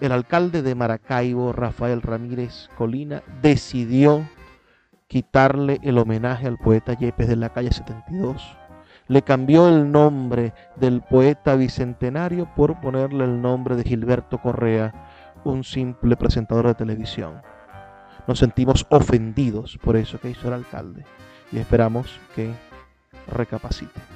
el alcalde de Maracaibo, Rafael Ramírez Colina, decidió quitarle el homenaje al poeta Yepes de la calle 72. Le cambió el nombre del poeta bicentenario por ponerle el nombre de Gilberto Correa, un simple presentador de televisión. Nos sentimos ofendidos por eso que hizo el alcalde y esperamos que recapacite.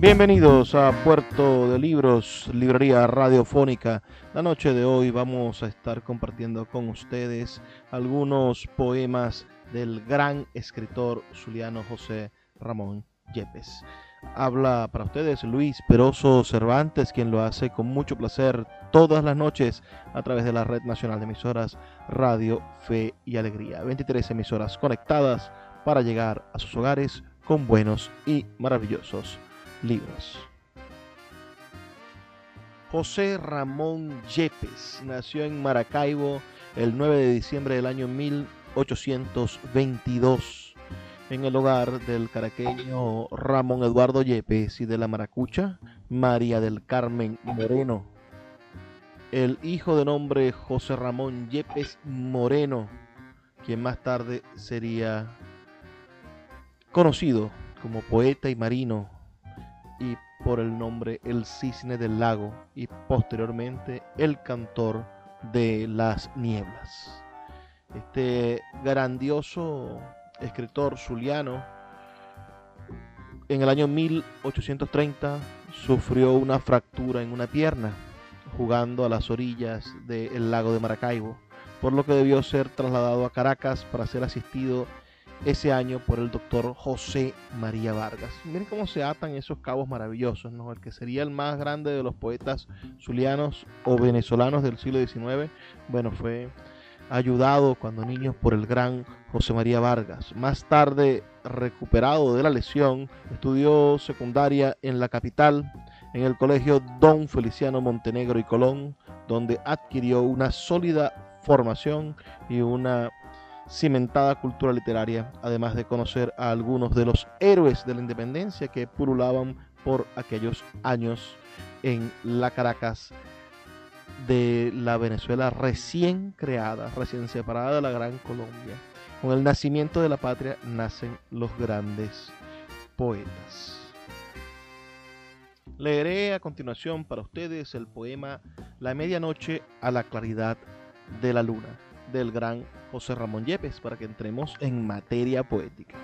Bienvenidos a Puerto de Libros, librería radiofónica. La noche de hoy vamos a estar compartiendo con ustedes algunos poemas del gran escritor zuliano José Ramón Yepes. Habla para ustedes Luis Peroso Cervantes, quien lo hace con mucho placer todas las noches a través de la Red Nacional de Emisoras Radio Fe y Alegría. 23 emisoras conectadas para llegar a sus hogares con buenos y maravillosos libros. José Ramón Yepes nació en Maracaibo el 9 de diciembre del año 1822 en el hogar del caraqueño Ramón Eduardo Yepes y de la maracucha María del Carmen Moreno. El hijo de nombre José Ramón Yepes Moreno, quien más tarde sería conocido como poeta y marino y por el nombre El Cisne del Lago y posteriormente El Cantor de las Nieblas. Este grandioso escritor zuliano en el año 1830 sufrió una fractura en una pierna jugando a las orillas del lago de Maracaibo, por lo que debió ser trasladado a Caracas para ser asistido ese año por el doctor José María Vargas. Miren cómo se atan esos cabos maravillosos, ¿no? El que sería el más grande de los poetas zulianos o venezolanos del siglo XIX, bueno, fue ayudado cuando niño por el gran José María Vargas. Más tarde, recuperado de la lesión, estudió secundaria en la capital, en el colegio Don Feliciano Montenegro y Colón, donde adquirió una sólida formación y una cimentada cultura literaria, además de conocer a algunos de los héroes de la independencia que pululaban por aquellos años en la Caracas de la Venezuela recién creada, recién separada de la Gran Colombia. Con el nacimiento de la patria nacen los grandes poetas. Leeré a continuación para ustedes el poema La medianoche a la claridad de la luna del gran José Ramón Yepes para que entremos en materia poética.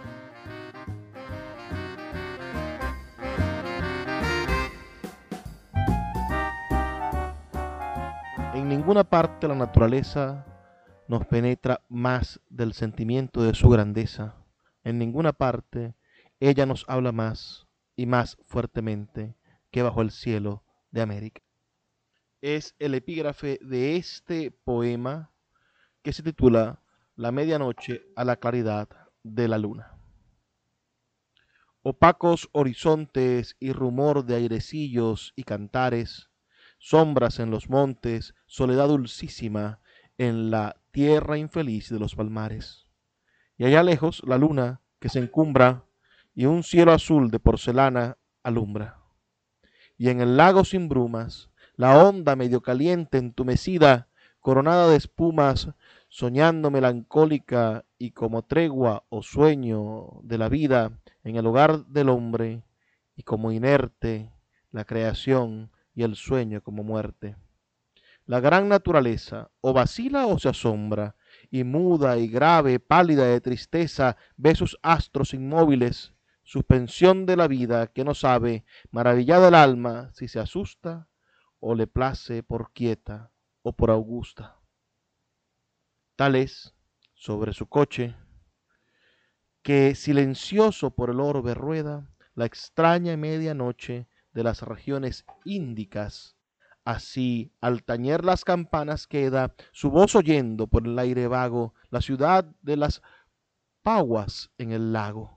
En ninguna parte la naturaleza nos penetra más del sentimiento de su grandeza. En ninguna parte ella nos habla más y más fuertemente que bajo el cielo de América. Es el epígrafe de este poema que se titula La medianoche a la claridad de la luna. Opacos horizontes y rumor de airecillos y cantares, sombras en los montes, soledad dulcísima en la tierra infeliz de los palmares. y allá lejos la luna que se encumbra y un cielo azul de porcelana alumbra. Y en el lago sin brumas, la onda medio caliente entumecida, coronada de espumas, soñando melancólica y como tregua o sueño de la vida en el hogar del hombre, y como inerte la creación y el sueño como muerte. La gran naturaleza o vacila o se asombra, y muda y grave, pálida de tristeza, ve sus astros inmóviles, suspensión de la vida que no sabe, maravillada el alma, si se asusta o le place por quieta o por augusta. Tal es, sobre su coche, que silencioso por el orbe rueda la extraña medianoche de las regiones índicas. Así, al tañer las campanas queda su voz oyendo por el aire vago la ciudad de las paguas en el lago.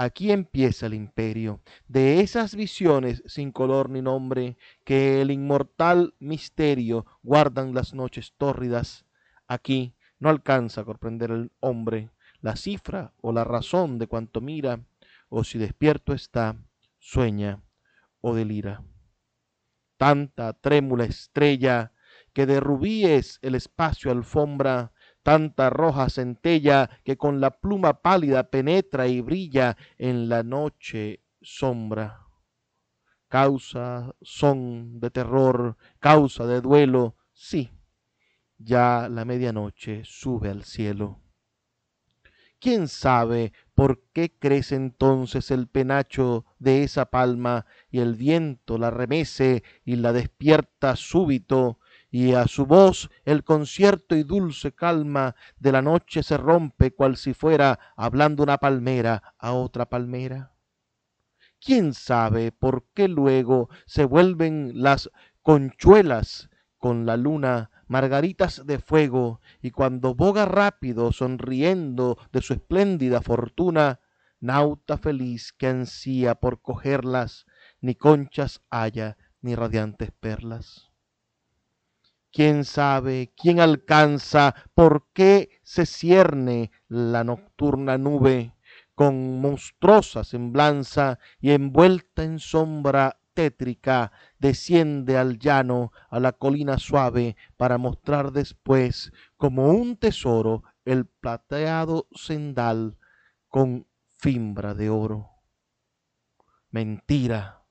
Aquí empieza el imperio de esas visiones sin color ni nombre que el inmortal misterio guardan las noches tórridas. Aquí no alcanza a comprender el hombre la cifra o la razón de cuanto mira, o si despierto está, sueña o delira. Tanta trémula estrella que de rubíes el espacio alfombra, tanta roja centella que con la pluma pálida penetra y brilla en la noche sombra. Causa son de terror, causa de duelo, sí, ya la medianoche sube al cielo. ¿Quién sabe por qué crece entonces el penacho de esa palma y el viento la remece y la despierta súbito y a su voz el concierto y dulce calma de la noche se rompe cual si fuera hablando una palmera a otra palmera? ¿Quién sabe por qué luego se vuelven las conchuelas con la luna margaritas de fuego, y cuando boga rápido, sonriendo de su espléndida fortuna, nauta feliz que ansía por cogerlas, ni conchas haya, ni radiantes perlas. ¿Quién sabe, quién alcanza, por qué se cierne la nocturna nube, con monstruosa semblanza y envuelta en sombra tétrica desciende al llano, a la colina suave, para mostrar después, como un tesoro, el plateado sendal con fimbra de oro. Mentira,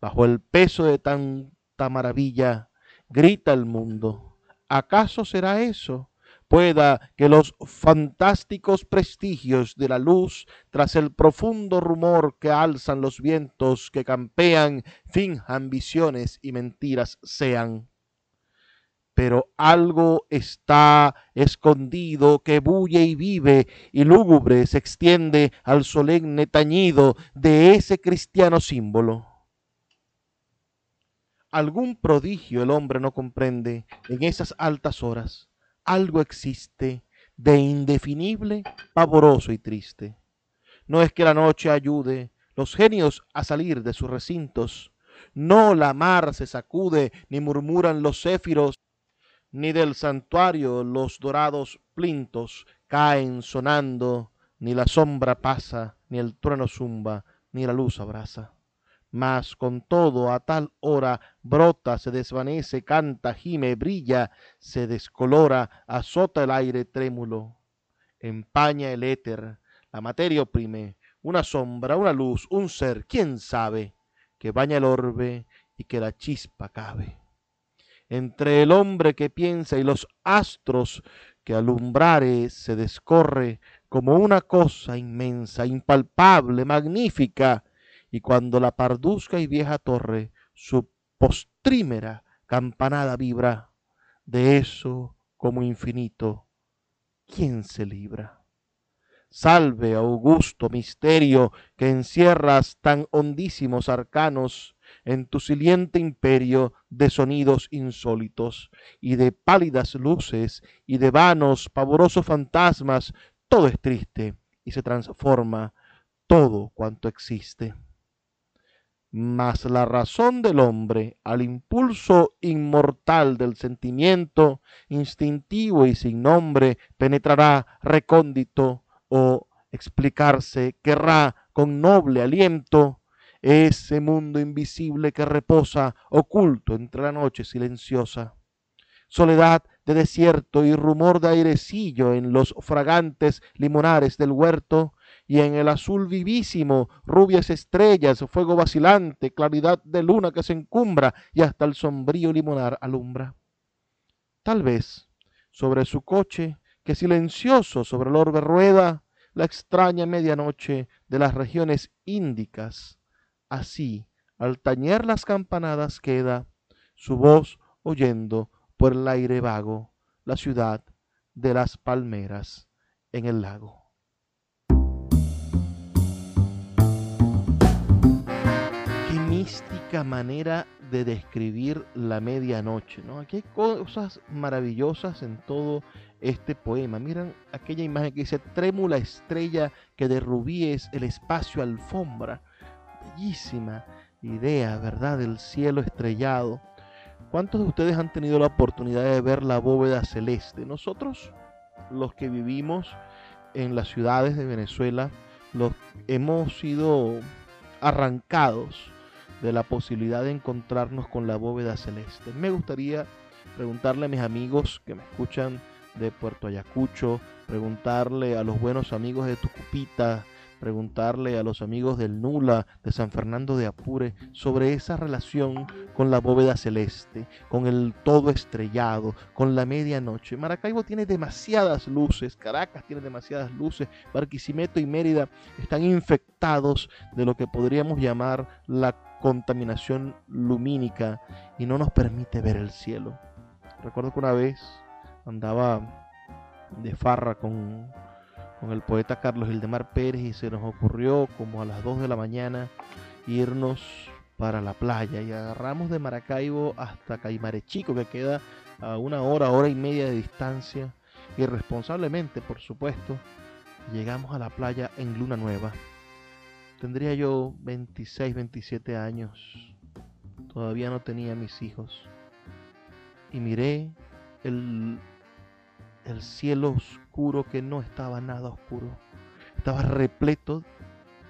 bajo el peso de tanta maravilla, grita el mundo. ¿Acaso será eso? pueda que los fantásticos prestigios de la luz, tras el profundo rumor que alzan los vientos que campean, finjan visiones y mentiras sean. Pero algo está escondido que bulle y vive y lúgubre se extiende al solemne tañido de ese cristiano símbolo. Algún prodigio el hombre no comprende en esas altas horas. Algo existe de indefinible, pavoroso y triste. No es que la noche ayude los genios a salir de sus recintos, no la mar se sacude, ni murmuran los céfiros, ni del santuario los dorados plintos caen sonando, ni la sombra pasa, ni el trueno zumba, ni la luz abraza mas con todo a tal hora brota, se desvanece, canta, gime, brilla, se descolora, azota el aire trémulo, empaña el éter, la materia oprime, una sombra, una luz, un ser, quién sabe, que baña el orbe y que la chispa cabe. Entre el hombre que piensa y los astros que alumbrare se descorre como una cosa inmensa, impalpable, magnífica, y cuando la parduzca y vieja torre su postrímera campanada vibra, de eso como infinito, ¿quién se libra? Salve, augusto misterio, que encierras tan hondísimos arcanos en tu siliente imperio de sonidos insólitos, y de pálidas luces, y de vanos, pavorosos fantasmas, todo es triste y se transforma todo cuanto existe mas la razón del hombre, al impulso inmortal del sentimiento, instintivo y sin nombre, penetrará recóndito o explicarse querrá con noble aliento ese mundo invisible que reposa oculto entre la noche silenciosa. Soledad de desierto y rumor de airecillo en los fragantes limonares del huerto, y en el azul vivísimo, rubias estrellas, fuego vacilante, claridad de luna que se encumbra y hasta el sombrío limonar alumbra. Tal vez sobre su coche, que silencioso sobre el orbe rueda, la extraña medianoche de las regiones índicas, así, al tañer las campanadas queda su voz oyendo por el aire vago la ciudad de las palmeras en el lago. Mística manera de describir la medianoche, ¿no? Aquí hay cosas maravillosas en todo este poema. Miren aquella imagen que dice trémula estrella que de rubíes el espacio alfombra. Bellísima idea, ¿verdad? Del cielo estrellado. ¿Cuántos de ustedes han tenido la oportunidad de ver la bóveda celeste? Nosotros, los que vivimos en las ciudades de Venezuela, los hemos sido arrancados de la posibilidad de encontrarnos con la bóveda celeste. Me gustaría preguntarle a mis amigos que me escuchan de Puerto Ayacucho, preguntarle a los buenos amigos de Tucupita, preguntarle a los amigos del Nula, de San Fernando de Apure, sobre esa relación con la bóveda celeste, con el todo estrellado, con la medianoche. Maracaibo tiene demasiadas luces, Caracas tiene demasiadas luces, Barquisimeto y Mérida están infectados de lo que podríamos llamar la contaminación lumínica y no nos permite ver el cielo. Recuerdo que una vez andaba de farra con con el poeta Carlos Hildemar Pérez y se nos ocurrió como a las 2 de la mañana irnos para la playa y agarramos de Maracaibo hasta Chico que queda a una hora, hora y media de distancia. Irresponsablemente, por supuesto, llegamos a la playa en Luna Nueva. Tendría yo 26, 27 años. Todavía no tenía mis hijos. Y miré el el cielo oscuro que no estaba nada oscuro. Estaba repleto,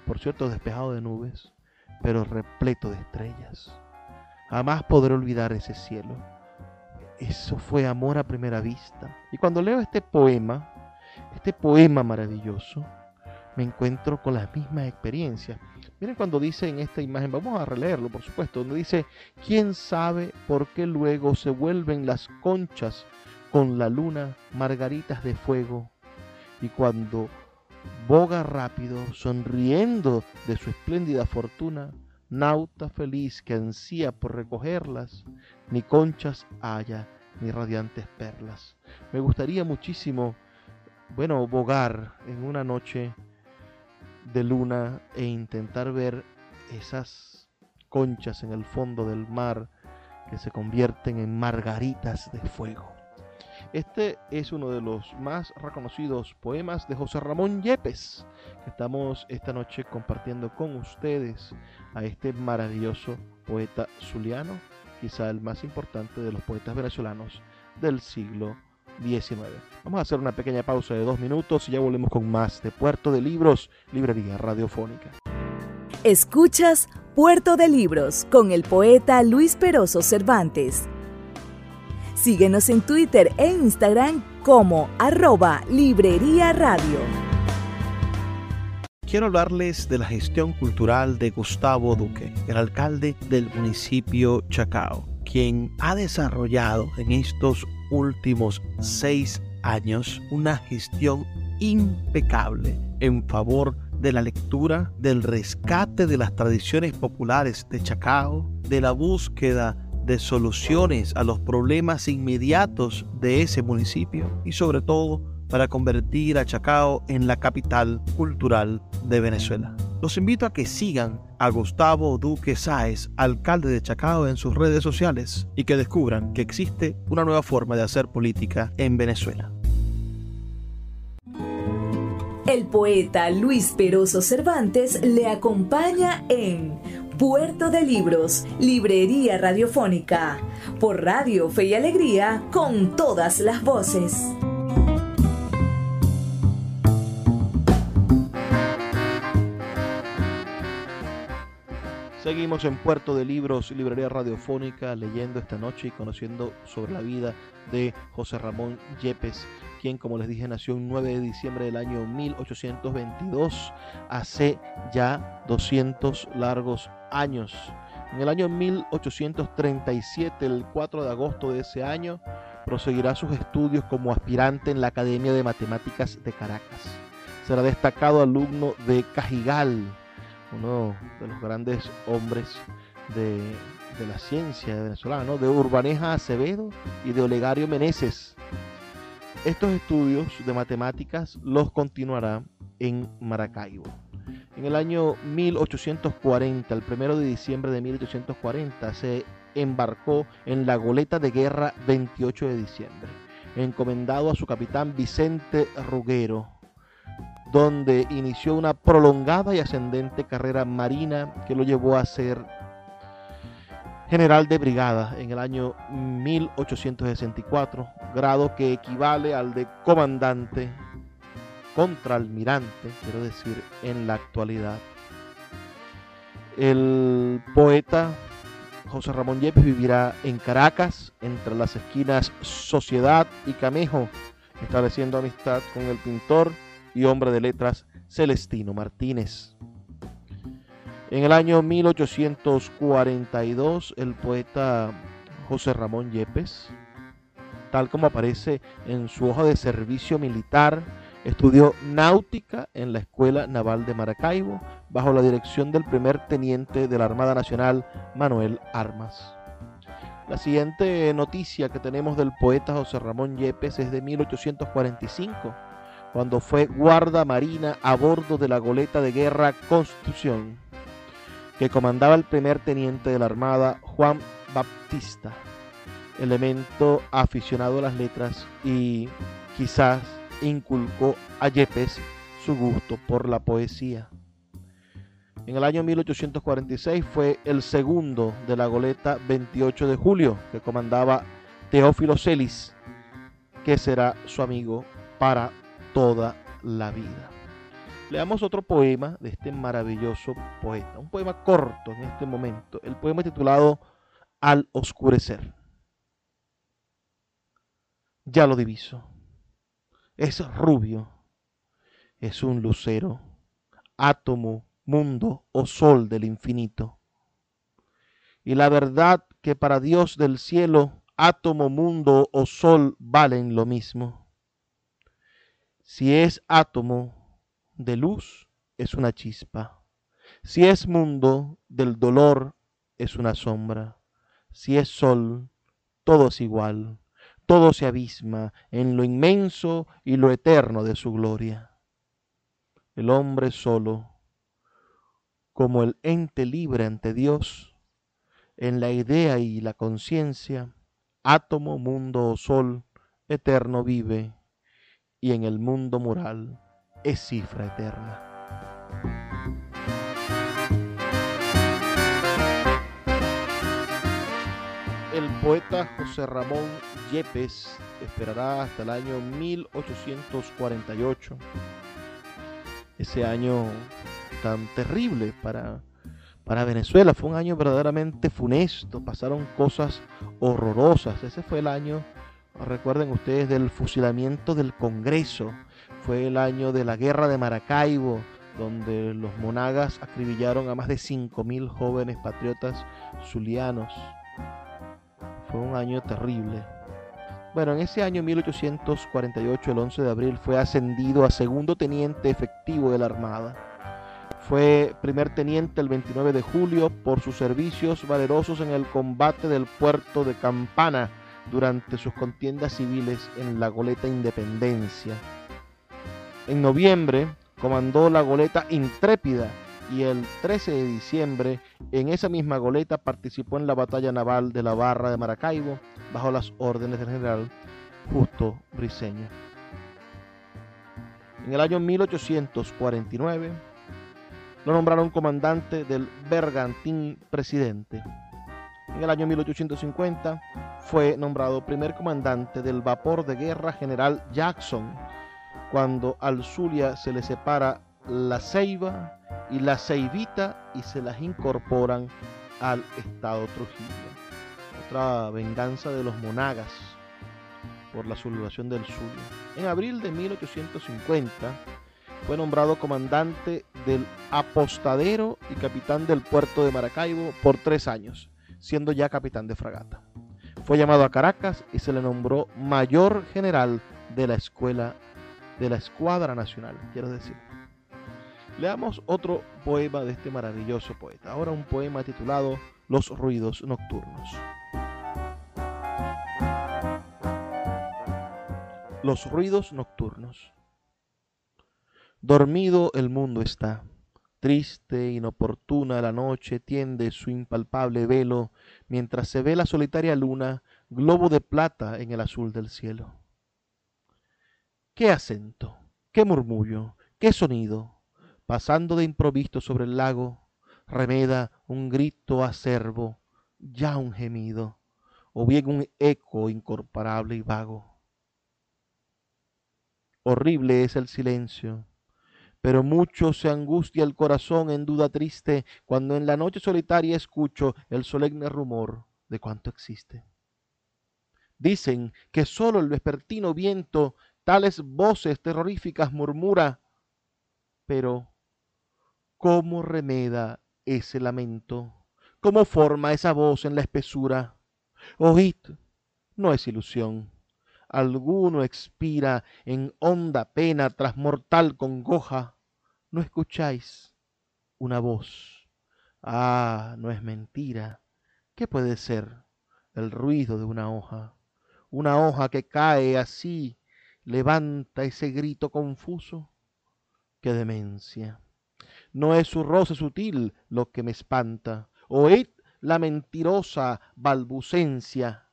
por cierto, despejado de nubes, pero repleto de estrellas. Jamás podré olvidar ese cielo. Eso fue amor a primera vista. Y cuando leo este poema, este poema maravilloso, me encuentro con las mismas experiencias. Miren cuando dice en esta imagen, vamos a releerlo por supuesto, donde dice, ¿quién sabe por qué luego se vuelven las conchas con la luna margaritas de fuego, y cuando boga rápido, sonriendo de su espléndida fortuna, nauta feliz que ansía por recogerlas, ni conchas haya, ni radiantes perlas. Me gustaría muchísimo, bueno, bogar en una noche de luna e intentar ver esas conchas en el fondo del mar que se convierten en margaritas de fuego. Este es uno de los más reconocidos poemas de José Ramón Yepes, que estamos esta noche compartiendo con ustedes a este maravilloso poeta zuliano, quizá el más importante de los poetas venezolanos del siglo Vamos a hacer una pequeña pausa de dos minutos y ya volvemos con más de Puerto de Libros, Librería Radiofónica. Escuchas Puerto de Libros con el poeta Luis Peroso Cervantes. Síguenos en Twitter e Instagram como arroba Librería Radio. Quiero hablarles de la gestión cultural de Gustavo Duque, el alcalde del municipio Chacao, quien ha desarrollado en estos últimos seis años una gestión impecable en favor de la lectura, del rescate de las tradiciones populares de Chacao, de la búsqueda de soluciones a los problemas inmediatos de ese municipio y sobre todo para convertir a Chacao en la capital cultural de Venezuela. Los invito a que sigan a Gustavo Duque Sáez, alcalde de Chacao, en sus redes sociales y que descubran que existe una nueva forma de hacer política en Venezuela. El poeta Luis Peroso Cervantes le acompaña en Puerto de Libros, Librería Radiofónica, por Radio Fe y Alegría, con todas las voces. Seguimos en Puerto de Libros, Librería Radiofónica, leyendo esta noche y conociendo sobre la vida de José Ramón Yepes, quien, como les dije, nació el 9 de diciembre del año 1822, hace ya 200 largos años. En el año 1837, el 4 de agosto de ese año, proseguirá sus estudios como aspirante en la Academia de Matemáticas de Caracas. Será destacado alumno de Cajigal, uno de los grandes hombres de, la ciencia venezolana, de Urbaneja Acevedo y de Olegario Meneses. Estos estudios de matemáticas los continuará en Maracaibo. En el año 1840, el primero de diciembre de 1840, se embarcó en la goleta de guerra 28 de diciembre, encomendado a su capitán Vicente Ruguero, donde inició una prolongada y ascendente carrera marina que lo llevó a ser general de brigada en el año 1864, grado que equivale al de comandante contraalmirante, quiero decir, en la actualidad. El poeta José Ramón Yepes vivirá en Caracas, entre las esquinas Sociedad y Camejo, estableciendo amistad con el pintor y hombre de letras Celestino Martínez. En el año 1842, el poeta José Ramón Yepes, tal como aparece en su hoja de servicio militar, estudió náutica en la Escuela Naval de Maracaibo, bajo la dirección del primer teniente de la Armada Nacional, Manuel Armas. La siguiente noticia que tenemos del poeta José Ramón Yepes es de 1845 cuando fue guarda marina a bordo de la goleta de guerra Constitución, que comandaba el primer teniente de la Armada, Juan Baptista, elemento aficionado a las letras y quizás inculcó a Yepes su gusto por la poesía. En el año 1846 fue el segundo de la goleta 28 de julio que comandaba Teófilo Celis, que será su amigo para toda la vida. Leamos otro poema de este maravilloso poeta, un poema corto en este momento, el poema titulado Al oscurecer. Ya lo diviso. Es rubio, es un lucero, átomo, mundo o sol del infinito. Y la verdad que para Dios del cielo, átomo, mundo o sol valen lo mismo si es átomo de luz, es una chispa. Si es mundo del dolor, es una sombra. Si es sol, todo es igual. Todo se abisma en lo inmenso y lo eterno de su gloria. El hombre solo, como el ente libre ante Dios, en la idea y la conciencia, átomo, mundo o sol, eterno vive y en el mundo moral es cifra eterna. El poeta José Ramón Yepes esperará hasta el año 1848, ese año tan terrible para, para Venezuela. Fue un año verdaderamente funesto, pasaron cosas horrorosas. Ese fue el año Recuerden ustedes del fusilamiento del Congreso. Fue el año de la guerra de Maracaibo, donde los monagas acribillaron a más de 5.000 jóvenes patriotas zulianos. Fue un año terrible. Bueno, en ese año 1848, el 11 de abril, fue ascendido a segundo teniente efectivo de la Armada. Fue primer teniente el 29 de julio por sus servicios valerosos en el combate del puerto de Campana durante sus contiendas civiles en la goleta Independencia. En noviembre comandó la goleta Intrépida y el 13 de diciembre en esa misma goleta participó en la batalla naval de la Barra de Maracaibo bajo las órdenes del general Justo Briceño. En el año 1849 lo nombraron comandante del Bergantín Presidente. En el año 1850 fue nombrado primer comandante del vapor de guerra General Jackson, cuando al Zulia se le separa la ceiba y la ceibita y se las incorporan al Estado Trujillo. Otra venganza de los monagas por la sublevación del Zulia. En abril de 1850 fue nombrado comandante del apostadero y capitán del puerto de Maracaibo por tres años, siendo ya capitán de fragata. Fue llamado a Caracas y se le nombró mayor general de la escuela de la escuadra nacional, quiero decir. Leamos otro poema de este maravilloso poeta. Ahora un poema titulado Los ruidos nocturnos. Los ruidos nocturnos. Dormido el mundo está, triste, inoportuna la noche tiende su impalpable velo, mientras se ve la solitaria luna, globo de plata en el azul del cielo. ¿Qué acento? ¿Qué murmullo? ¿Qué sonido? Pasando de improviso sobre el lago, remeda un grito acervo, ya un gemido, o bien un eco incorporable y vago. Horrible es el silencio, pero mucho se angustia el corazón en duda triste cuando en la noche solitaria escucho el solemne rumor de cuanto existe. Dicen que sólo el vespertino viento tales voces terroríficas murmura, pero ¿cómo remeda ese lamento? ¿Cómo forma esa voz en la espesura? Oíd, no es ilusión. Alguno expira en honda pena tras mortal congoja. ¿No escucháis una voz? Ah, no es mentira. ¿Qué puede ser el ruido de una hoja? Una hoja que cae así levanta ese grito confuso. ¡Qué demencia! No es su roce sutil lo que me espanta. Oíd la mentirosa balbucencia.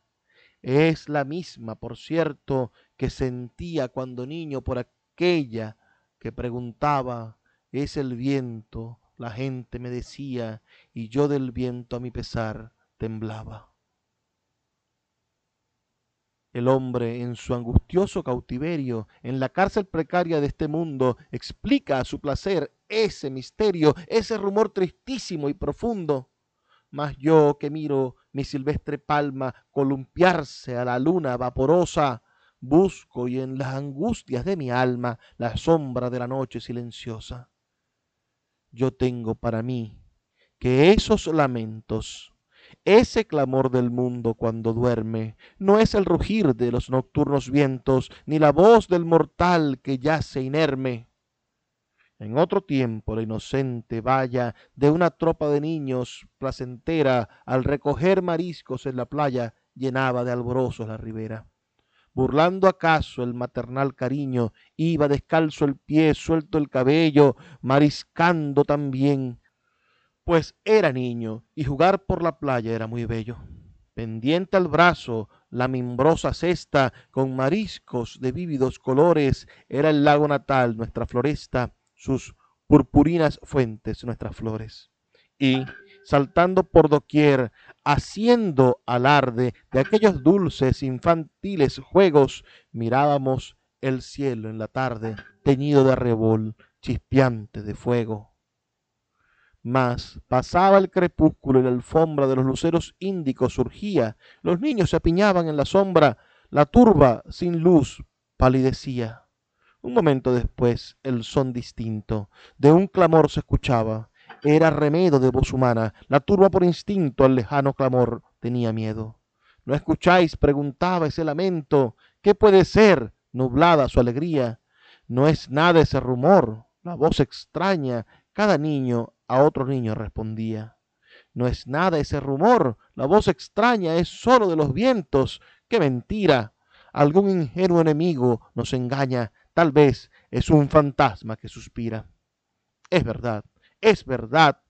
Es la misma, por cierto, que sentía cuando niño por aquella que preguntaba, es el viento, la gente me decía, y yo del viento a mi pesar temblaba. El hombre, en su angustioso cautiverio, en la cárcel precaria de este mundo, explica a su placer ese misterio, ese rumor tristísimo y profundo. Mas yo que miro mi silvestre palma columpiarse a la luna vaporosa, busco y en las angustias de mi alma la sombra de la noche silenciosa. Yo tengo para mí que esos lamentos ese clamor del mundo cuando duerme no es el rugir de los nocturnos vientos, ni la voz del mortal que yace inerme. En otro tiempo la inocente valla de una tropa de niños placentera al recoger mariscos en la playa llenaba de alborozos la ribera. Burlando acaso el maternal cariño, iba descalzo el pie, suelto el cabello, mariscando también pues era niño y jugar por la playa era muy bello. Pendiente al brazo, la mimbrosa cesta con mariscos de vívidos colores, era el lago natal, nuestra floresta, sus purpurinas fuentes, nuestras flores. Y, saltando por doquier, haciendo alarde de aquellos dulces infantiles juegos, mirábamos el cielo en la tarde, teñido de arrebol, chispeante de fuego. Mas pasaba el crepúsculo y la alfombra de los luceros índicos surgía, los niños se apiñaban en la sombra, la turba sin luz palidecía. Un momento después el son distinto de un clamor se escuchaba. Era remedo de voz humana. La turba por instinto al lejano clamor tenía miedo. ¿No escucháis? preguntaba ese lamento. ¿Qué puede ser? nublada su alegría. No es nada ese rumor, la voz extraña. Cada niño a otro niño respondía. No es nada ese rumor, la voz extraña es sólo de los vientos. ¡Qué mentira! Algún ingenuo enemigo nos engaña, tal vez es un fantasma que suspira. Es verdad, es verdad.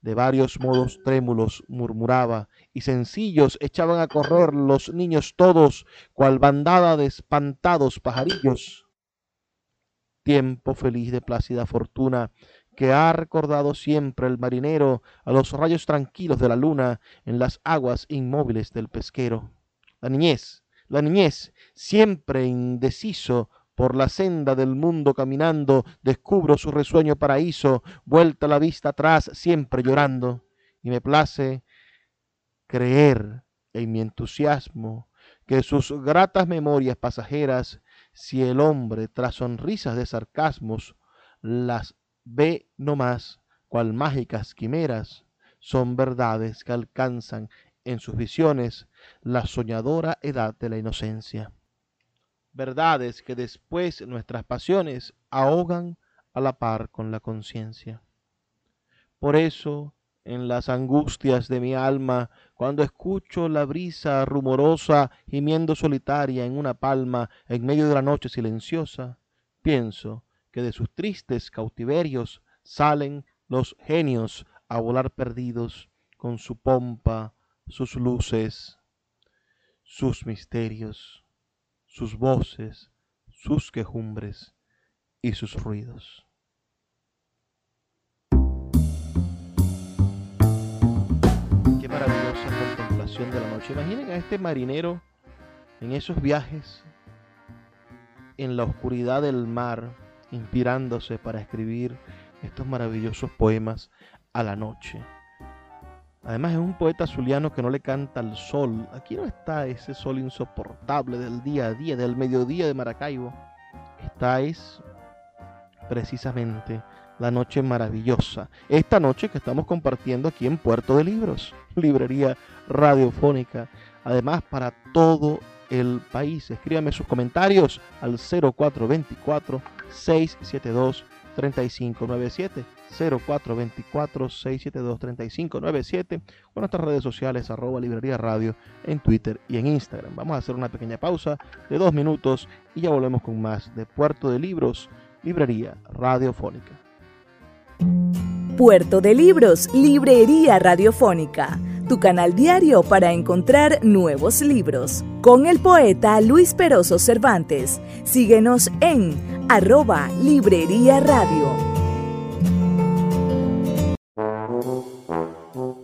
De varios modos trémulos murmuraba, y sencillos echaban a correr los niños todos, cual bandada de espantados pajarillos. Tiempo feliz de plácida fortuna, que ha recordado siempre el marinero a los rayos tranquilos de la luna en las aguas inmóviles del pesquero. La niñez, la niñez, siempre indeciso por la senda del mundo caminando, descubro su resueño paraíso, vuelta la vista atrás, siempre llorando, y me place creer en mi entusiasmo que sus gratas memorias pasajeras, si el hombre tras sonrisas de sarcasmos las ve no más, cual mágicas quimeras, son verdades que alcanzan en sus visiones la soñadora edad de la inocencia verdades que después nuestras pasiones ahogan a la par con la conciencia. Por eso, en las angustias de mi alma, cuando escucho la brisa rumorosa gimiendo solitaria en una palma en medio de la noche silenciosa, pienso que de sus tristes cautiverios salen los genios a volar perdidos con su pompa, sus luces, sus misterios sus voces, sus quejumbres y sus ruidos. Qué maravillosa contemplación de la noche. Imaginen a este marinero en esos viajes en la oscuridad del mar, inspirándose para escribir estos maravillosos poemas a la noche. Además es un poeta zuliano que no le canta al sol. Aquí no está ese sol insoportable del día a día, del mediodía de Maracaibo. Esta es precisamente la noche maravillosa. Esta noche que estamos compartiendo aquí en Puerto de Libros, librería radiofónica. Además para todo el país. Escríbame sus comentarios al 0424 672 3597 0424-672-3597 o nuestras redes sociales arroba librería radio en Twitter y en Instagram. Vamos a hacer una pequeña pausa de dos minutos y ya volvemos con más de Puerto de Libros, Librería Radiofónica. Puerto de Libros, Librería Radiofónica, tu canal diario para encontrar nuevos libros. Con el poeta Luis Peroso Cervantes. Síguenos en arroba Librería Radio.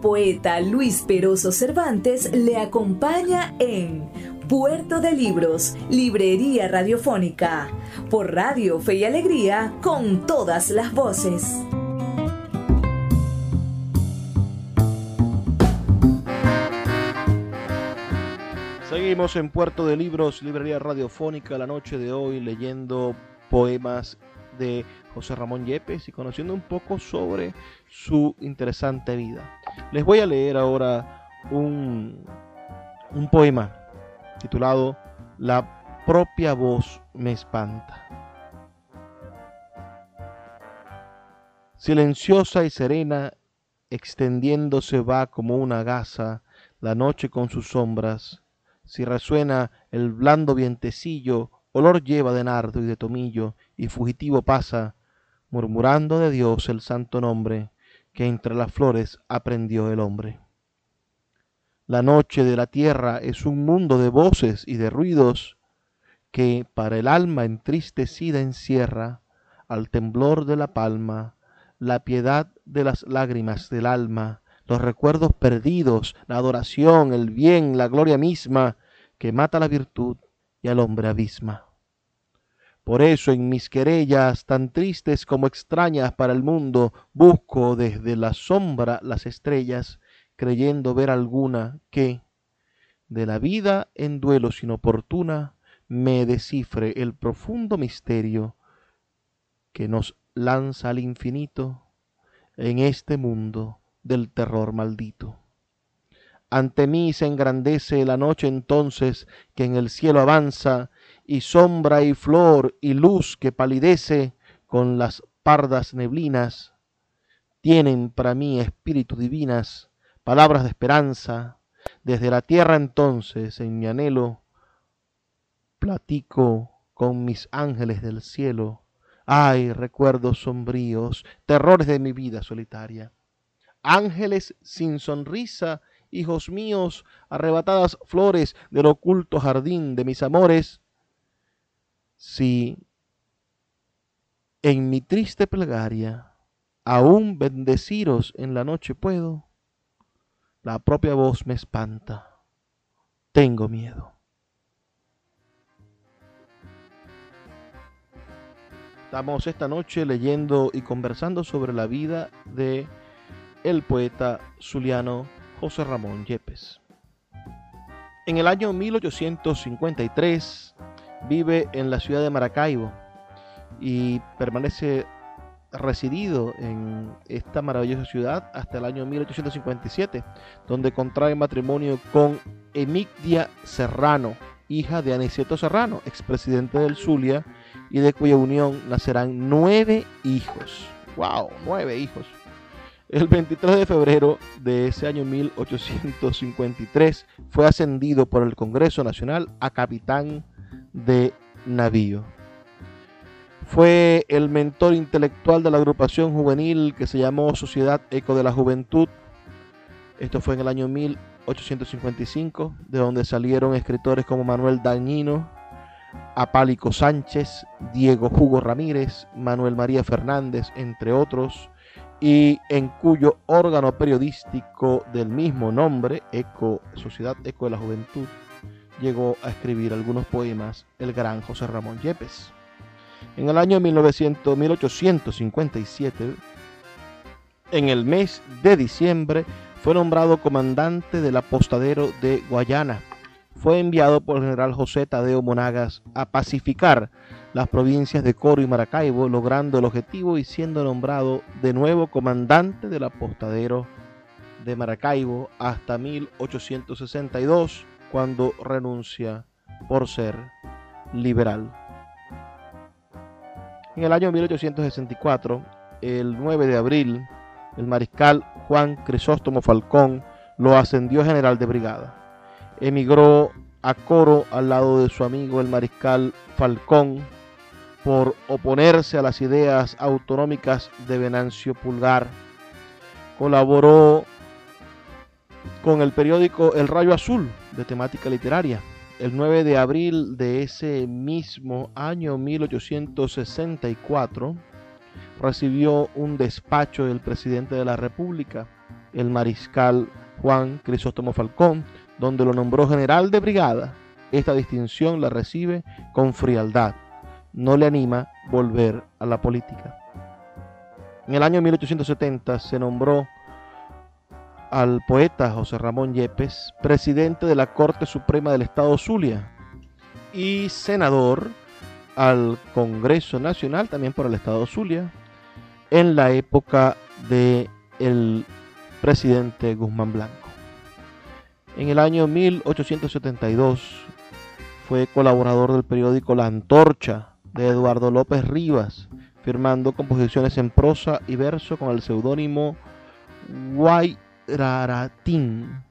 Poeta Luis Peroso Cervantes le acompaña en Puerto de Libros, Librería Radiofónica, por Radio Fe y Alegría, con todas las voces. Seguimos en Puerto de Libros, Librería Radiofónica, la noche de hoy leyendo poemas de José Ramón Yepes y conociendo un poco sobre su interesante vida. Les voy a leer ahora un, un poema titulado La propia voz me espanta. Silenciosa y serena, extendiéndose va como una gasa la noche con sus sombras. Si resuena el blando vientecillo, olor lleva de nardo y de tomillo, y fugitivo pasa, murmurando de Dios el santo nombre que entre las flores aprendió el hombre. La noche de la tierra es un mundo de voces y de ruidos que para el alma entristecida encierra al temblor de la palma, la piedad de las lágrimas del alma, los recuerdos perdidos, la adoración, el bien, la gloria misma, que mata la virtud y al hombre abisma. Por eso en mis querellas, tan tristes como extrañas para el mundo, busco desde la sombra las estrellas creyendo ver alguna que, de la vida en duelo sin oportuna, me descifre el profundo misterio que nos lanza al infinito en este mundo del terror maldito. Ante mí se engrandece la noche entonces que en el cielo avanza, y sombra y flor y luz que palidece con las pardas neblinas, tienen para mí espíritu divinas, palabras de esperanza. Desde la tierra entonces, en mi anhelo, platico con mis ángeles del cielo. Ay, recuerdos sombríos, terrores de mi vida solitaria. Ángeles sin sonrisa hijos míos, arrebatadas flores del oculto jardín de mis amores, si en mi triste plegaria aún bendeciros en la noche puedo, la propia voz me espanta, tengo miedo. Estamos esta noche leyendo y conversando sobre la vida de el poeta zuliano José Ramón Yepes. En el año 1853 vive en la ciudad de Maracaibo y permanece residido en esta maravillosa ciudad hasta el año 1857, donde contrae matrimonio con Emigdia Serrano, hija de Aniceto Serrano, expresidente del Zulia, y de cuya unión nacerán nueve hijos. ¡Wow! Nueve hijos. El 23 de febrero de ese año 1853 fue ascendido por el Congreso Nacional a capitán de navío. Fue el mentor intelectual de la agrupación juvenil que se llamó Sociedad Eco de la Juventud. Esto fue en el año 1855, de donde salieron escritores como Manuel Dañino, Apálico Sánchez, Diego Hugo Ramírez, Manuel María Fernández, entre otros y en cuyo órgano periodístico del mismo nombre, Eco, Sociedad Eco de la Juventud, llegó a escribir algunos poemas el gran José Ramón Yepes. En el año 1900, 1857, en el mes de diciembre, fue nombrado comandante del apostadero de Guayana. Fue enviado por el general José Tadeo Monagas a pacificar las provincias de Coro y Maracaibo, logrando el objetivo y siendo nombrado de nuevo comandante del apostadero de Maracaibo hasta 1862, cuando renuncia por ser liberal. En el año 1864, el 9 de abril, el mariscal Juan Crisóstomo Falcón lo ascendió general de brigada. Emigró a Coro al lado de su amigo el mariscal Falcón, por oponerse a las ideas autonómicas de Venancio Pulgar. Colaboró con el periódico El Rayo Azul de temática literaria. El 9 de abril de ese mismo año 1864 recibió un despacho del presidente de la República, el mariscal Juan Crisóstomo Falcón, donde lo nombró general de brigada. Esta distinción la recibe con frialdad no le anima volver a la política. En el año 1870 se nombró al poeta José Ramón Yepes presidente de la Corte Suprema del Estado Zulia y senador al Congreso Nacional también por el Estado Zulia en la época de el presidente Guzmán Blanco. En el año 1872 fue colaborador del periódico La Antorcha de Eduardo López Rivas, firmando composiciones en prosa y verso con el seudónimo Guayraratín.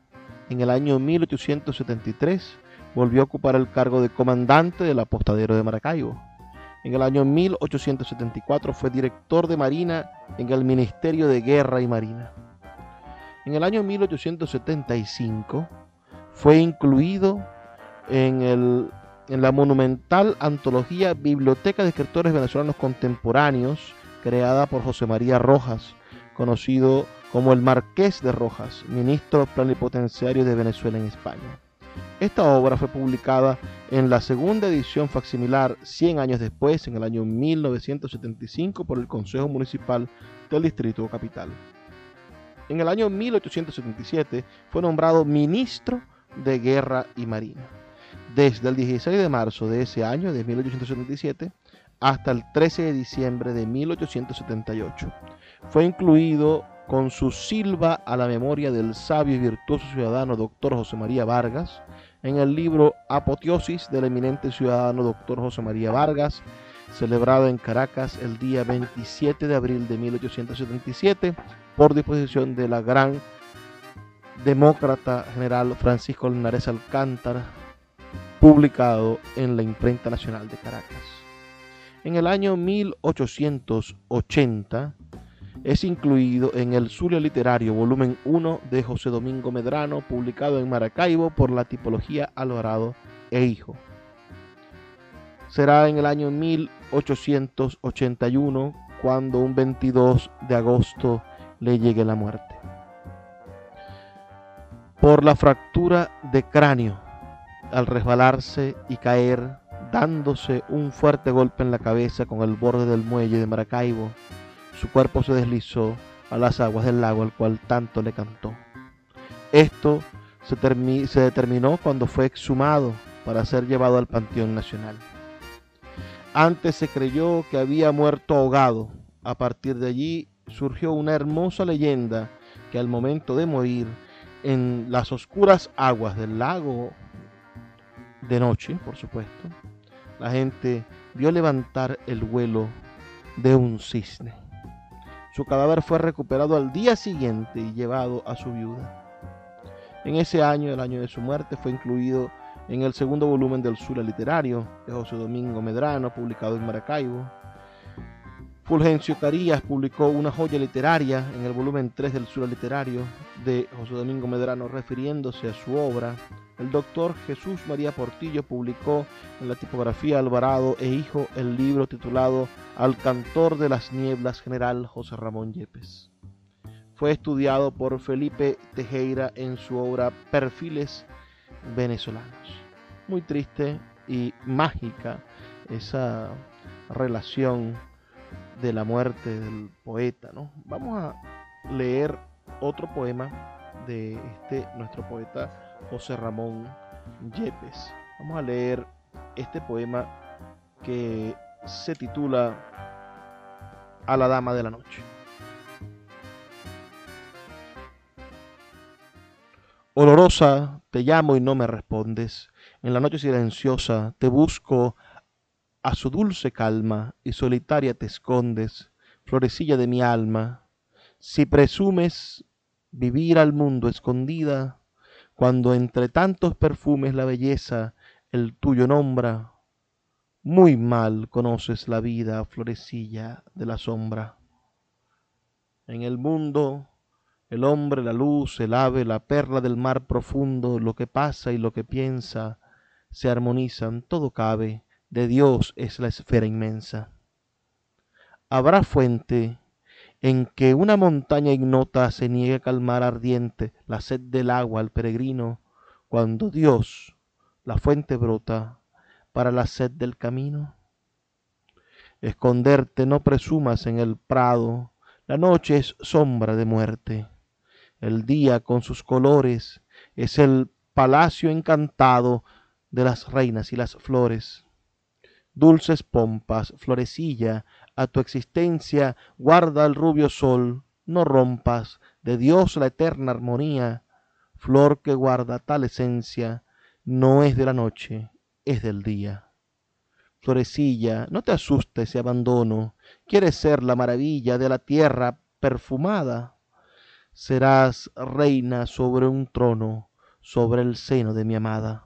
En el año 1873 volvió a ocupar el cargo de comandante del apostadero de Maracaibo. En el año 1874 fue director de Marina en el Ministerio de Guerra y Marina. En el año 1875 fue incluido en el en la monumental antología Biblioteca de Escritores Venezolanos Contemporáneos, creada por José María Rojas, conocido como el Marqués de Rojas, ministro plenipotenciario de Venezuela en España. Esta obra fue publicada en la segunda edición facsimilar 100 años después, en el año 1975, por el Consejo Municipal del Distrito Capital. En el año 1877 fue nombrado ministro de Guerra y Marina. desde el 16 de marzo de ese año, de 1877, hasta el 13 de diciembre de 1878. Fue incluido con su silba a la memoria del sabio y virtuoso ciudadano doctor José María Vargas en el libro Apoteosis del eminente ciudadano doctor José María Vargas, celebrado en Caracas el día 27 de abril de 1877 por disposición de la gran demócrata general Francisco Linares Alcántara, publicado en la Imprenta Nacional de Caracas. En el año 1880 es incluido en el Zulia Literario, volumen 1 de José Domingo Medrano, publicado en Maracaibo por la tipología Alvarado e Hijo. Será en el año 1881 cuando un 22 de agosto le llegue la muerte. Por la fractura de cráneo, al resbalarse y caer, dándose un fuerte golpe en la cabeza con el borde del muelle de Maracaibo, su cuerpo se deslizó a las aguas del lago al cual tanto le cantó. Esto se, determinó cuando fue exhumado para ser llevado al Panteón Nacional. Antes se creyó que había muerto ahogado. A partir de allí surgió una hermosa leyenda que al momento de morir en las oscuras aguas del lago de noche, por supuesto, la gente vio levantar el vuelo de un cisne. Su cadáver fue recuperado al día siguiente y llevado a su viuda. En ese año, el año de su muerte, fue incluido en el segundo volumen del Sura Literario de José Domingo Medrano, publicado en Maracaibo. Fulgencio Carías publicó una joya literaria en el volumen 3 del Sura Literario de José Domingo Medrano, refiriéndose a su obra el doctor Jesús María Portillo publicó en la tipografía Alvarado e Hijo el libro titulado Al cantor de las nieblas general José Ramón Yepes. Fue estudiado por Felipe Tejera en su obra Perfiles venezolanos. Muy triste y mágica esa relación de la muerte del poeta, ¿no? Vamos a leer otro poema de este nuestro poeta José Ramón Yepes. Vamos a leer este poema que se titula A la Dama de la Noche. Olorosa, te llamo y no me respondes. En la noche silenciosa te busco a su dulce calma y solitaria te escondes, florecilla de mi alma. Si presumes vivir al mundo escondida, cuando entre tantos perfumes la belleza el tuyo nombra, muy mal conoces la vida, florecilla de la sombra. En el mundo, el hombre, la luz, el ave, la perla del mar profundo, lo que pasa y lo que piensa, se armonizan, todo cabe, de Dios es la esfera inmensa. Habrá fuente en que una montaña ignota se niegue a calmar ardiente la sed del agua al peregrino, cuando Dios, la fuente brota, para la sed del camino? Esconderte no presumas en el prado, la noche es sombra de muerte, el día con sus colores es el palacio encantado de las reinas y las flores. Dulces pompas, florecilla, a tu existencia guarda el rubio sol, no rompas de Dios la eterna armonía, flor que guarda tal esencia, no es de la noche, es del día. Florecilla, no te asuste ese abandono, quieres ser la maravilla de la tierra perfumada. Serás reina sobre un trono, sobre el seno de mi amada.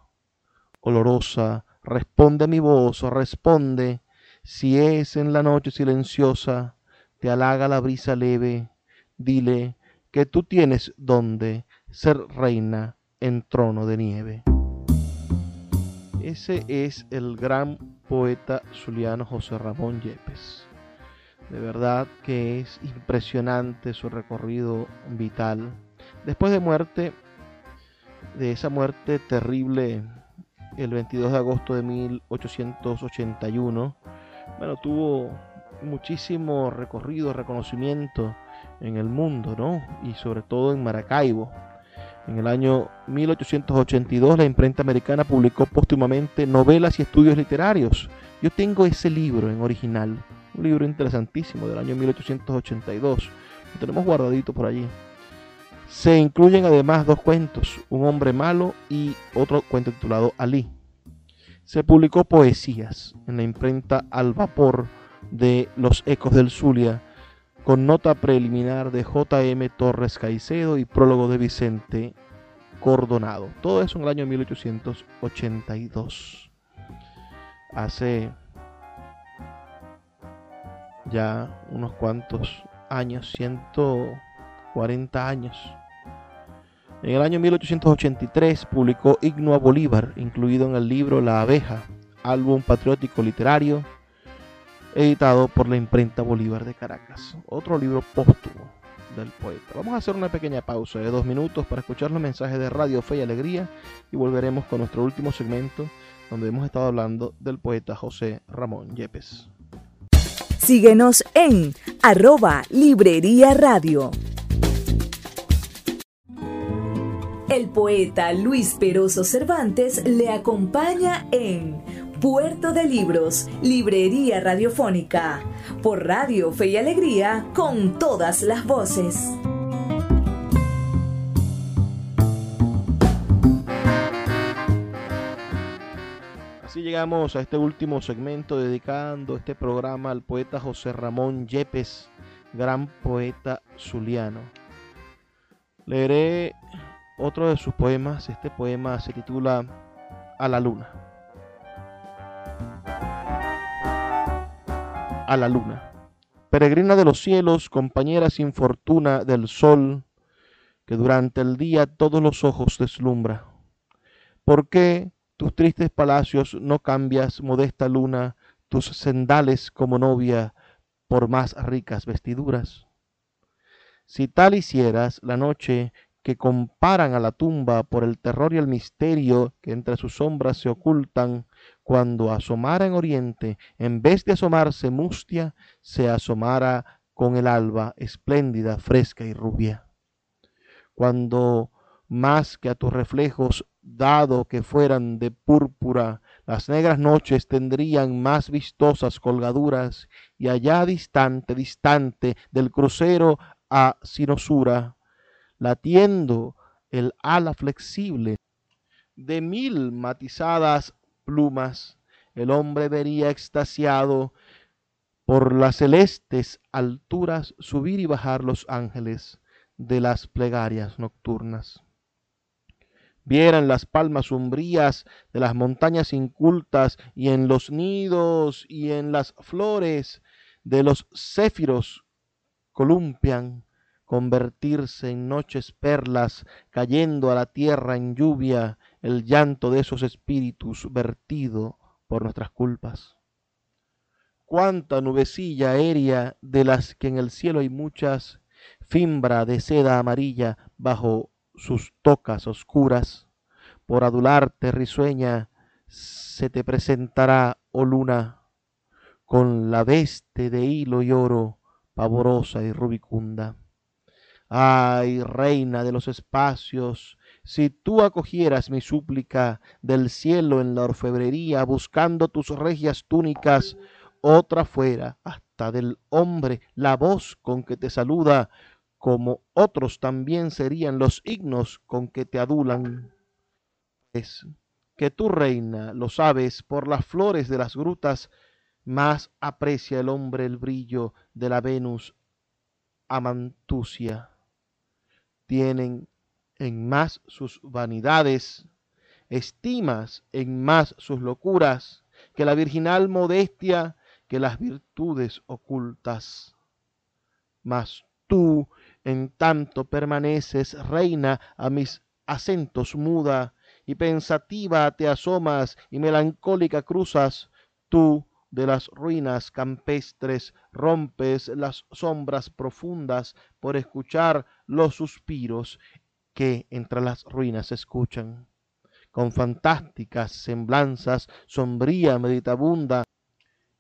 Olorosa, responde mi voz, responde, si es en la noche silenciosa, te halaga la brisa leve, dile que tú tienes donde ser reina en trono de nieve. Ese es el gran poeta zuliano José Ramón Yepes. De verdad que es impresionante su recorrido vital. Después de muerte, de esa muerte terrible, el 22 de agosto de 1881, bueno, tuvo muchísimo recorrido, reconocimiento en el mundo, ¿no? Y sobre todo en Maracaibo. En el año 1882 la imprenta americana publicó póstumamente novelas y estudios literarios. Yo tengo ese libro en original, un libro interesantísimo del año 1882. Lo tenemos guardadito por allí. Se incluyen además dos cuentos, Un hombre malo y otro cuento titulado Ali. Se publicó poesías en la imprenta Al Vapor de Los Ecos del Zulia, con nota preliminar de J.M. Torres Caicedo y prólogo de Vicente Cordonado. Todo eso en el año 1882. Hace ya unos cuantos años, 140 años. En el año 1883 publicó Igno Bolívar, incluido en el libro La abeja, álbum patriótico literario, editado por la imprenta Bolívar de Caracas. Otro libro póstumo del poeta. Vamos a hacer una pequeña pausa de dos minutos para escuchar los mensajes de Radio Fe y Alegría y volveremos con nuestro último segmento donde hemos estado hablando del poeta José Ramón Yepes. Síguenos en arroba Librería Radio. Poeta Luis Peroso Cervantes le acompaña en Puerto de Libros, Librería Radiofónica, por Radio Fe y Alegría, con todas las voces. Así llegamos a este último segmento dedicando este programa al poeta José Ramón Yepes, gran poeta zuliano. Leeré otro de sus poemas. Este poema se titula A la luna. A la luna. Peregrina de los cielos, compañera sin fortuna del sol, que durante el día todos los ojos deslumbra. ¿Por qué tus tristes palacios no cambias, modesta luna, tus sendales como novia por más ricas vestiduras? Si tal hicieras, la noche que comparan a la tumba por el terror y el misterio que entre sus sombras se ocultan, cuando asomara en oriente, en vez de asomarse mustia, se asomara con el alba espléndida, fresca y rubia. Cuando más que a tus reflejos, dado que fueran de púrpura, las negras noches tendrían más vistosas colgaduras, y allá distante, distante del crucero a sinosura, latiendo el ala flexible de mil matizadas plumas, el hombre vería extasiado por las celestes alturas subir y bajar los ángeles de las plegarias nocturnas. Vieran las palmas umbrías de las montañas incultas y en los nidos y en las flores de los céfiros columpian convertirse en noches perlas, cayendo a la tierra en lluvia el llanto de esos espíritus vertido por nuestras culpas. Cuánta nubecilla aérea de las que en el cielo hay muchas, fimbra de seda amarilla bajo sus tocas oscuras, por adularte risueña se te presentará, oh luna, con la veste de hilo y oro, pavorosa y rubicunda. Ay, reina de los espacios, si tú acogieras mi súplica del cielo en la orfebrería, buscando tus regias túnicas, otra fuera hasta del hombre la voz con que te saluda, como otros también serían los himnos con que te adulan. Es que tu reina, lo sabes, por las flores de las grutas, más aprecia el hombre el brillo de la Venus amantusia tienen en más sus vanidades, estimas en más sus locuras, que la virginal modestia, que las virtudes ocultas. Mas tú, en tanto permaneces reina a mis acentos muda, y pensativa te asomas y melancólica cruzas, tú, de las ruinas campestres rompes las sombras profundas por escuchar los suspiros que entre las ruinas se escuchan. Con fantásticas semblanzas, sombría meditabunda,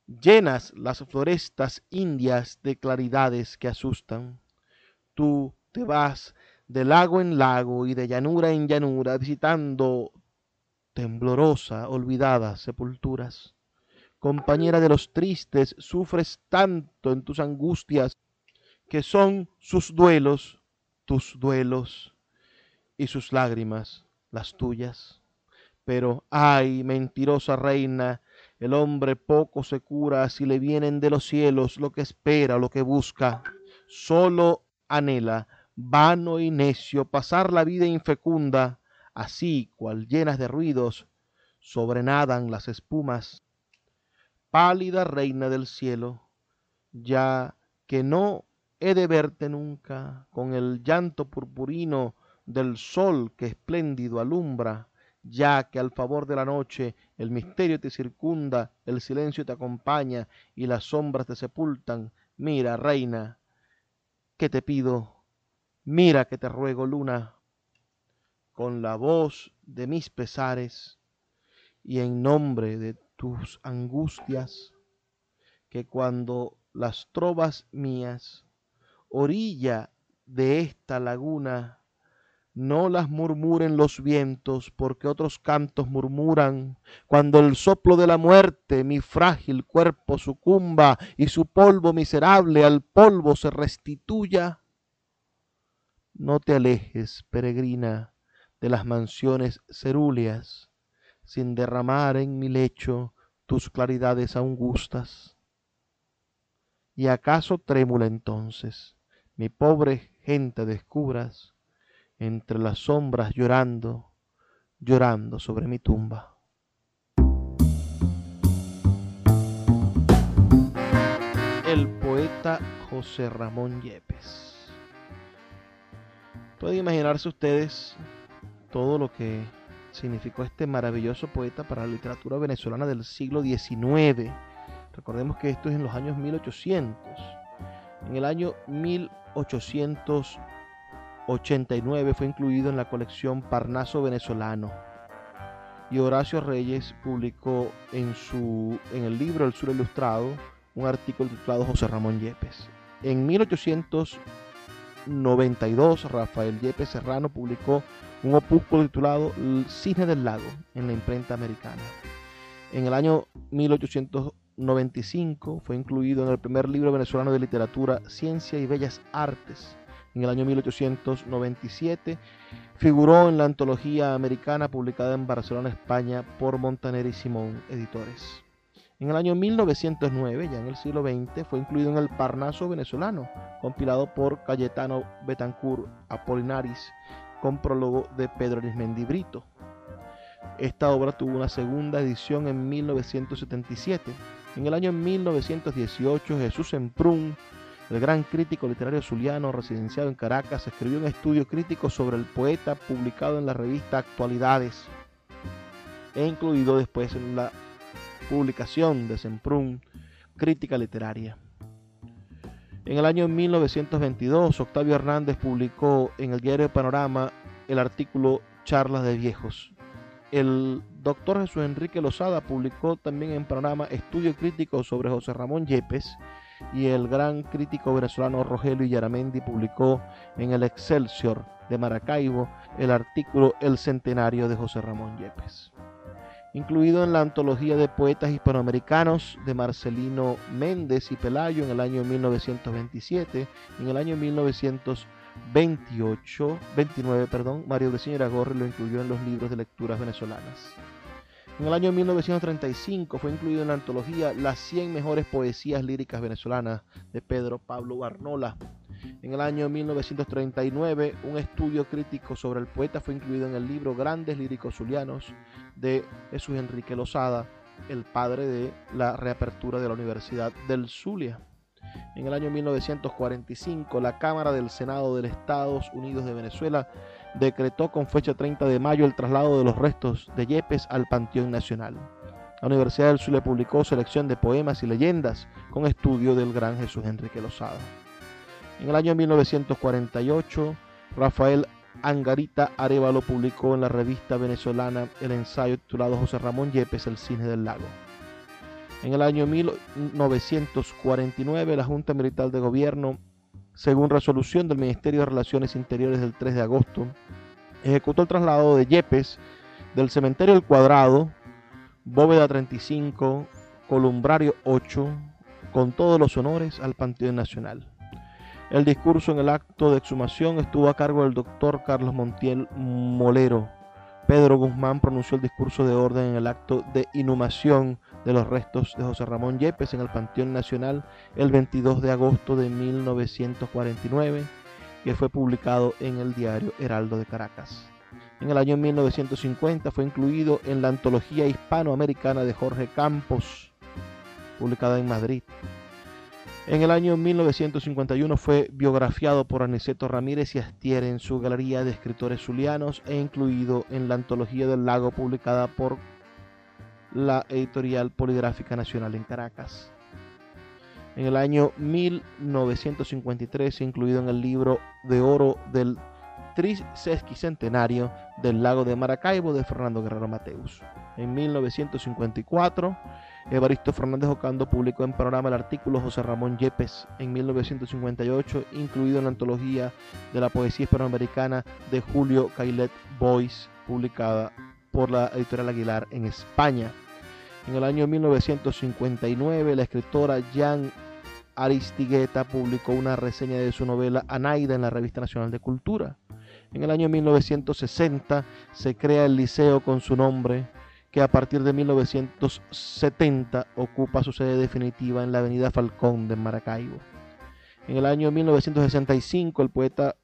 llenas las florestas indias de claridades que asustan. Tú te vas de lago en lago y de llanura en llanura, visitando temblorosa, olvidadas sepulturas. Compañera de los tristes, sufres tanto en tus angustias, que son sus duelos tus duelos y sus lágrimas las tuyas. Pero, ay, mentirosa reina, el hombre poco se cura si le vienen de los cielos lo que espera, lo que busca. Solo anhela, vano y necio, pasar la vida infecunda, así cual llenas de ruidos, sobrenadan las espumas. Pálida reina del cielo, ya que no he de verte nunca con el llanto purpurino del sol que espléndido alumbra, ya que al favor de la noche el misterio te circunda, el silencio te acompaña y las sombras te sepultan. Mira, reina, que te pido, mira que te ruego, luna, con la voz de mis pesares y en nombre de tus angustias, que cuando las trovas mías, orilla de esta laguna, no las murmuren los vientos, porque otros cantos murmuran, cuando el soplo de la muerte mi frágil cuerpo sucumba y su polvo miserable al polvo se restituya. No te alejes, peregrina, de las mansiones cerúleas, sin derramar en mi lecho tus claridades aungustas. Y acaso trémula entonces, mi pobre gente descubras, entre las sombras llorando, llorando sobre mi tumba. El poeta José Ramón Yepes. Pueden imaginarse ustedes todo lo que significó este maravilloso poeta para la literatura venezolana del siglo XIX. Recordemos que esto es en los años 1800. En el año 1800 89 fue incluido en la colección Parnaso Venezolano. Y Horacio Reyes publicó en, su, en el libro El Sur Ilustrado un artículo titulado José Ramón Yepes. En 1892, Rafael Yepes Serrano publicó un opúsculo titulado El Cisne del Lago en la imprenta americana. En el año 1895 fue incluido en el primer libro venezolano de literatura Ciencia y Bellas Artes en el año 1897. Figuró en la antología americana publicada en Barcelona, España, por Montaner y Simón Editores. En el año 1909, ya en el siglo XX, fue incluido en el Parnaso venezolano, compilado por Cayetano Betancourt Apolinaris, con prólogo de Pedro Arismendi Brito. Esta obra tuvo una segunda edición en 1977. En el año 1918, Jesús Emprún el gran crítico literario zuliano residenciado en Caracas escribió un estudio crítico sobre el poeta publicado en la revista Actualidades e incluido después en la publicación de Semprún Crítica Literaria. En el año 1922, Octavio Hernández publicó en el diario Panorama el artículo Charlas de Viejos. El doctor Jesús Enrique Lozada publicó también en Panorama estudio crítico sobre José Ramón Yepes y el gran crítico venezolano Rogelio Yaramendi publicó en el Excelsior de Maracaibo el artículo El Centenario de José Ramón Yepes. Incluido en la antología de poetas hispanoamericanos de Marcelino Méndez y Pelayo en el año 1927, en el año 1928, 29, perdón, Mario de Señora Gorri lo incluyó en los libros de lecturas venezolanas. En el año 1935 fue incluido en la antología Las 100 mejores poesías líricas venezolanas de Pedro Pablo Barnola. En el año 1939, un estudio crítico sobre el poeta fue incluido en el libro Grandes Líricos Zulianos de Jesús Enrique Lozada, el padre de la reapertura de la Universidad del Zulia. En el año 1945, la Cámara del Senado de los Estados Unidos de Venezuela decretó con fecha 30 de mayo el traslado de los restos de Yepes al Panteón Nacional. La Universidad del le publicó selección de poemas y leyendas con estudio del gran Jesús Enrique Lozada. En el año 1948, Rafael Angarita Arevalo publicó en la revista venezolana el ensayo titulado José Ramón Yepes, El Cine del Lago. En el año 1949, la Junta Militar de Gobierno según resolución del Ministerio de Relaciones Interiores del 3 de agosto, ejecutó el traslado de Yepes del cementerio El Cuadrado, bóveda 35, columbrario 8, con todos los honores al Panteón Nacional. El discurso en el acto de exhumación estuvo a cargo del doctor Carlos Montiel Molero. Pedro Guzmán pronunció el discurso de orden en el acto de inhumación de los restos de José Ramón Yepes en el Panteón Nacional el 22 de agosto de 1949, que fue publicado en el diario Heraldo de Caracas. En el año 1950 fue incluido en la antología hispanoamericana de Jorge Campos, publicada en Madrid. En el año 1951 fue biografiado por Aniceto Ramírez y Astier en su galería de escritores zulianos e incluido en la antología del lago publicada por la editorial Poligráfica Nacional en Caracas. En el año 1953 incluido en el libro de oro del trisesquicentenario del lago de Maracaibo de Fernando Guerrero Mateus. En 1954 Evaristo Fernández Ocando publicó en Panorama el artículo José Ramón Yepes en 1958, incluido en la antología de la poesía hispanoamericana de Julio Cailet Boys, publicada por la editorial Aguilar en España. En el año 1959, la escritora Jan Aristigueta publicó una reseña de su novela Anaida en la Revista Nacional de Cultura. En el año 1960 se crea el liceo con su nombre, que a partir de 1970 ocupa su sede definitiva en la avenida Falcón de Maracaibo. En el año 1965 el poeta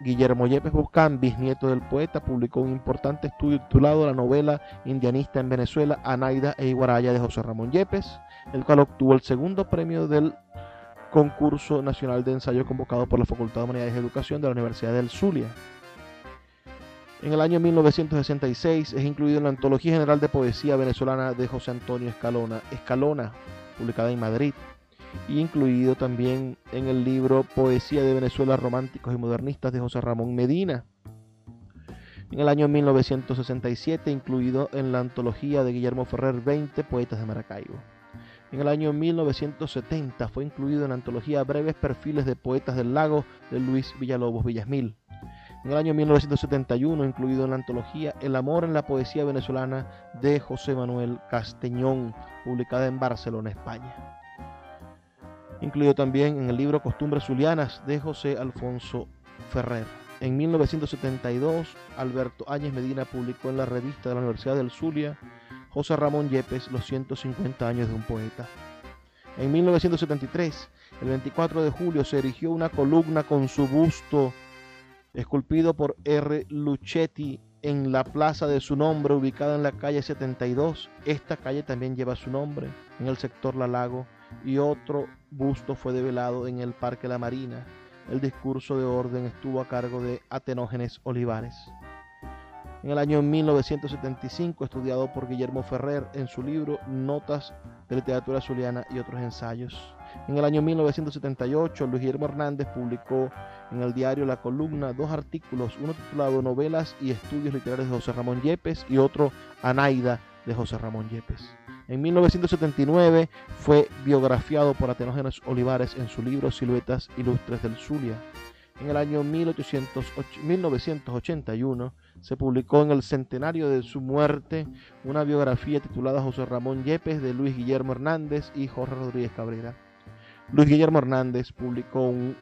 Guillermo Yepes Buscán, bisnieto del poeta, publicó un importante estudio titulado La novela indianista en Venezuela, Anaida e Iguaraya de José Ramón Yepes, el cual obtuvo el segundo premio del concurso nacional de ensayo convocado por la Facultad de Humanidades y Educación de la Universidad del Zulia. En el año 1966 es incluido en la Antología General de Poesía Venezolana de José Antonio Escalona, publicada en Madrid, y incluido también en el libro Poesía de Venezuela Románticos y Modernistas de José Ramón Medina. En el año 1967 incluido en la antología de Guillermo Ferrer 20 Poetas de Maracaibo. En el año 1970 fue incluido en la antología Breves Perfiles de Poetas del Lago de Luis Villalobos Villasmil. En el año 1971, incluido en la antología El amor en la poesía venezolana de José Manuel Casteñón, publicada en Barcelona, España. Incluido también en el libro Costumbres Zulianas de José Alfonso Ferrer. En 1972, Alberto Áñez Medina publicó en la revista de la Universidad del Zulia José Ramón Yepes, Los 150 años de un poeta. En 1973, el 24 de julio, se erigió una columna con su busto esculpido por R. Luchetti en la plaza de su nombre, ubicada en la calle 72. Esta calle también lleva su nombre, en el sector La Lago, y otro busto fue develado en el Parque La Marina. El discurso de orden estuvo a cargo de Atenógenes Olivares. En el año 1975, estudiado por Guillermo Ferrer en su libro Notas de Literatura Zuliana y otros ensayos. En el año 1978, Luis Guillermo Hernández publicó en el diario La Columna dos artículos, uno titulado Novelas y Estudios Literarios de José Ramón Yepes y otro Anaida de José Ramón Yepes. En 1979 fue biografiado por Atenógenes Olivares en su libro Siluetas Ilustres del Zulia. En el año 1981 se publicó en el centenario de su muerte una biografía titulada José Ramón Yepes de Luis Guillermo Hernández y Jorge Rodríguez Cabrera. Luis Guillermo Hernández publicó un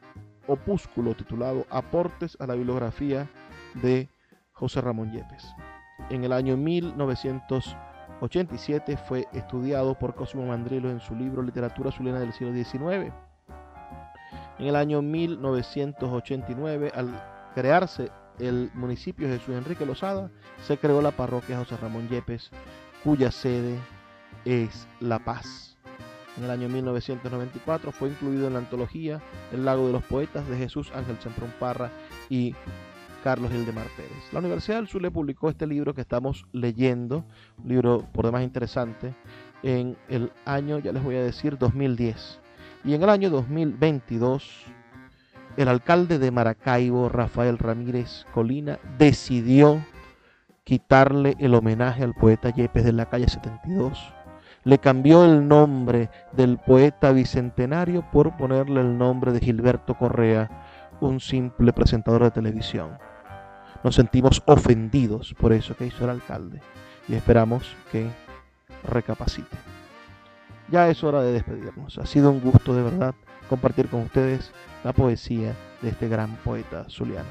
opúsculo titulado Aportes a la bibliografía de José Ramón Yepes. En el año 1987 fue estudiado por Cosimo Mandrilo en su libro Literatura Zulena del siglo XIX. En el año 1989, al crearse el municipio Jesús Enrique Lozada, se creó la parroquia José Ramón Yepes, cuya sede es La Paz. En el año 1994 fue incluido en la antología El lago de los poetas de Jesús Ángel Semprún Parra y Carlos Hildemar Pérez. La Universidad del Sur le publicó este libro que estamos leyendo, un libro por demás interesante, en el año, ya les voy a decir, 2010. Y en el año 2022, el alcalde de Maracaibo, Rafael Ramírez Colina, decidió quitarle el homenaje al poeta Yepes de la calle 72 le cambió el nombre del poeta bicentenario por ponerle el nombre de Gilberto Correa, un simple presentador de televisión. Nos sentimos ofendidos por eso que hizo el alcalde y esperamos que recapacite. Ya es hora de despedirnos. Ha sido un gusto de verdad compartir con ustedes la poesía de este gran poeta zuliano.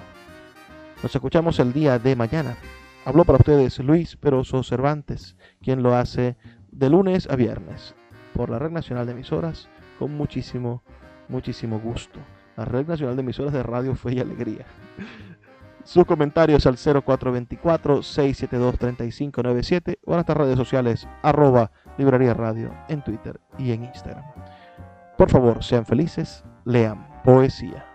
Nos escuchamos el día de mañana. Habló para ustedes Luis Peroso Cervantes, quien lo hace de lunes a viernes por la Red Nacional de Emisoras con muchísimo, muchísimo gusto. La Red Nacional de Emisoras de Radio Fe y Alegría. Sus comentarios al 0424-672-3597 o en nuestras redes sociales arroba Librería Radio en Twitter y en Instagram. Por favor, sean felices, lean poesía.